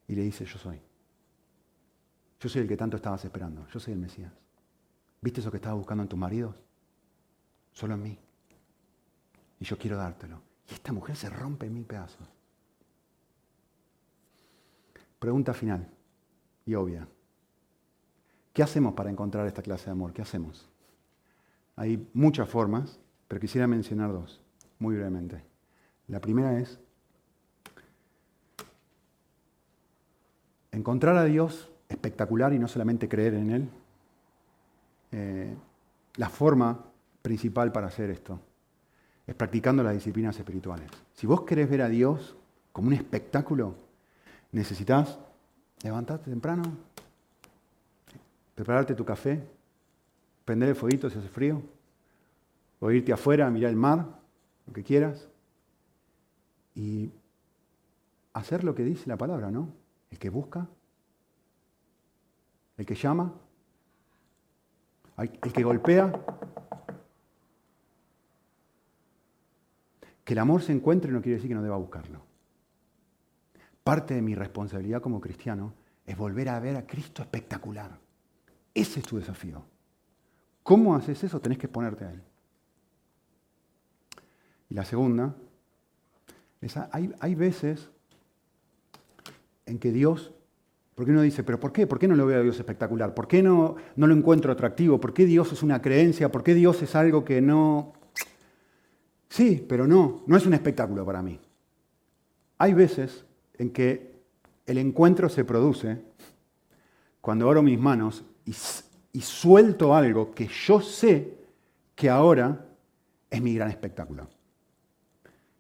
y le dice, yo soy. Yo soy el que tanto estabas esperando. Yo soy el Mesías. ¿Viste eso que estabas buscando en tus maridos? Solo en mí y yo quiero dártelo. Y esta mujer se rompe en mil pedazos. Pregunta final y obvia. ¿Qué hacemos para encontrar esta clase de amor? ¿Qué hacemos? Hay muchas formas, pero quisiera mencionar dos, muy brevemente. La primera es encontrar a Dios espectacular y no solamente creer en Él. Eh, la forma principal para hacer esto es practicando las disciplinas espirituales. Si vos querés ver a Dios como un espectáculo, necesitas levantarte temprano, prepararte tu café, prender el fueguito si hace frío, o irte afuera a mirar el mar, lo que quieras, y hacer lo que dice la palabra, ¿no? El que busca, el que llama, el que golpea, Que el amor se encuentre no quiere decir que no deba buscarlo. Parte de mi responsabilidad como cristiano es volver a ver a Cristo espectacular. Ese es tu desafío. ¿Cómo haces eso? Tenés que ponerte a Él. Y la segunda, es, hay, hay veces en que Dios, porque uno dice, pero ¿por qué? ¿Por qué no lo veo a Dios espectacular? ¿Por qué no, no lo encuentro atractivo? ¿Por qué Dios es una creencia? ¿Por qué Dios es algo que no, Sí, pero no, no es un espectáculo para mí. Hay veces en que el encuentro se produce cuando abro mis manos y, suelto algo que yo sé que ahora es mi gran espectáculo.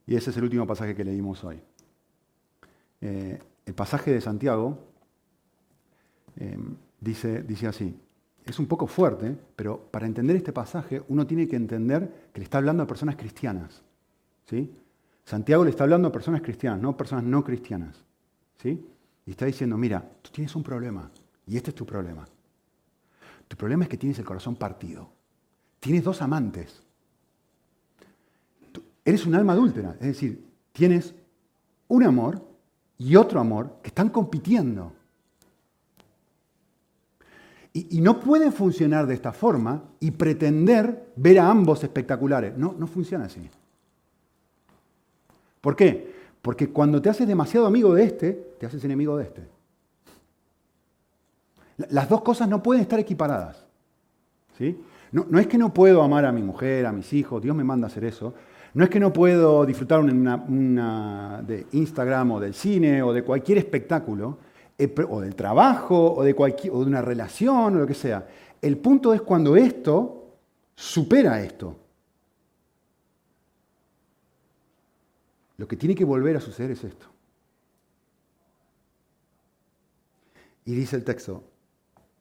Y ese es el último pasaje que leímos hoy. Eh, el pasaje de Santiago eh, dice, dice así, es un poco fuerte, pero para entender este pasaje uno tiene que entender que le está hablando a personas cristianas. ¿sí? Santiago le está hablando a personas cristianas, no a personas no cristianas. ¿sí? Y está diciendo, mira, tú tienes un problema, y este es tu problema. Tu problema es que tienes el corazón partido. Tienes dos amantes. eres un alma adúltera, es decir, tienes un amor y otro amor que están compitiendo. Y, no puede funcionar de esta forma y pretender ver a ambos espectaculares. No, no funciona así. ¿Por qué? Porque cuando te haces demasiado amigo de este, te haces enemigo de este. Las dos cosas no pueden estar equiparadas. ¿sí? No, es que no puedo amar a mi mujer, a mis hijos, Dios me manda a hacer eso. No es que no puedo disfrutar de Instagram o del cine o de cualquier espectáculo, eh, o del trabajo, o de, o de una relación, o lo que sea. El punto es cuando esto supera esto. Lo que tiene que volver a suceder es esto. Y dice el texto,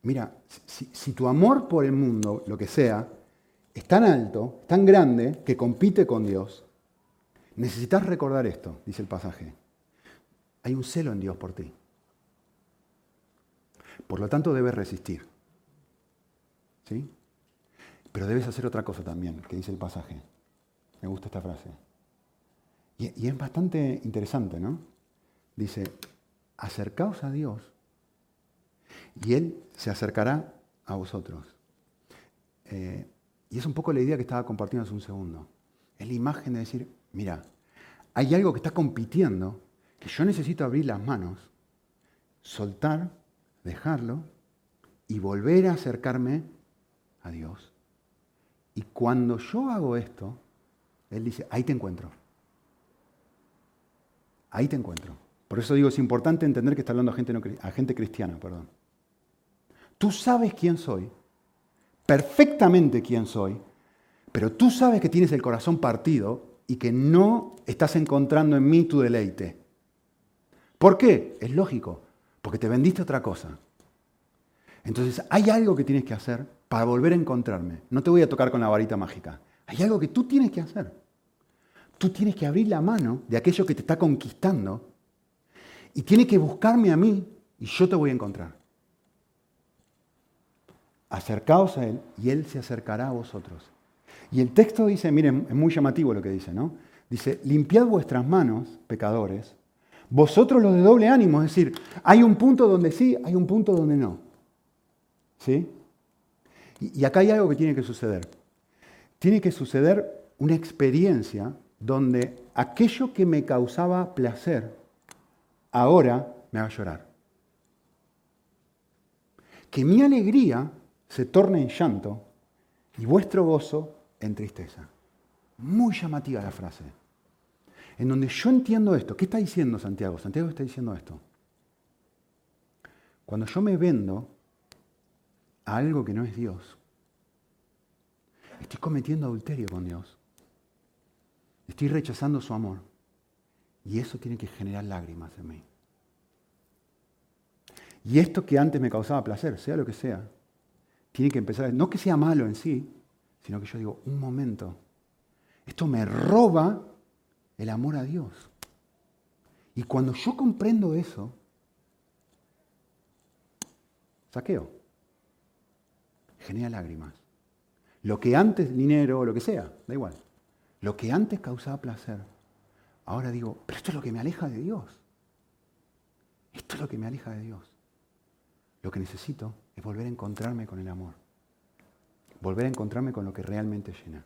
mira, si, tu amor por el mundo, lo que sea, es tan alto, tan grande, que compite con Dios, necesitas recordar esto, dice el pasaje. Hay un celo en Dios por ti. Por lo tanto, debes resistir. ¿Sí? Pero debes hacer otra cosa también, que dice el pasaje. Me gusta esta frase. Y, es bastante interesante, ¿no? Dice, acercaos a Dios y Él se acercará a vosotros. Eh, y es un poco la idea que estaba compartiendo hace un segundo. Es la imagen de decir, mira, hay algo que está compitiendo, que yo necesito abrir las manos, soltar, dejarlo y volver a acercarme a Dios. Y cuando yo hago esto, Él dice, ahí te encuentro. Ahí te encuentro. Por eso digo, es importante entender que está hablando a gente, a gente cristiana. Perdón. Tú sabes quién soy perfectamente quién soy, pero tú sabes que tienes el corazón partido y que no estás encontrando en mí tu deleite. ¿Por qué? Es lógico, porque te vendiste otra cosa. Entonces hay algo que tienes que hacer para volver a encontrarme. No te voy a tocar con la varita mágica. Hay algo que tú tienes que hacer. Tú tienes que abrir la mano de aquello que te está conquistando y tienes que buscarme a mí y yo te voy a encontrar acercaos a Él y Él se acercará a vosotros. Y el texto dice, miren, es muy llamativo lo que dice, ¿no? Dice, limpiad vuestras manos, pecadores, vosotros los de doble ánimo, es decir, hay un punto donde sí, hay un punto donde no. ¿Sí? Y acá hay algo que tiene que suceder. Tiene que suceder una experiencia donde aquello que me causaba placer, ahora me haga llorar. Que mi alegría se torne en llanto y vuestro gozo en tristeza. Muy llamativa la frase. En donde yo entiendo esto. ¿Qué está diciendo Santiago? Santiago está diciendo esto. Cuando yo me vendo a algo que no es Dios, estoy cometiendo adulterio con Dios. Estoy rechazando su amor. Y eso tiene que generar lágrimas en mí. Y esto que antes me causaba placer, sea lo que sea, tiene que empezar, no que sea malo en sí, sino que yo digo, un momento, esto me roba el amor a Dios. Y cuando yo comprendo eso, saqueo, genera lágrimas. Lo que antes, dinero lo que sea, da igual. Lo que antes causaba placer, ahora digo, pero esto es lo que me aleja de Dios. Esto es lo que me aleja de Dios. Lo que necesito es volver a encontrarme con el amor. Volver a encontrarme con lo que realmente llena.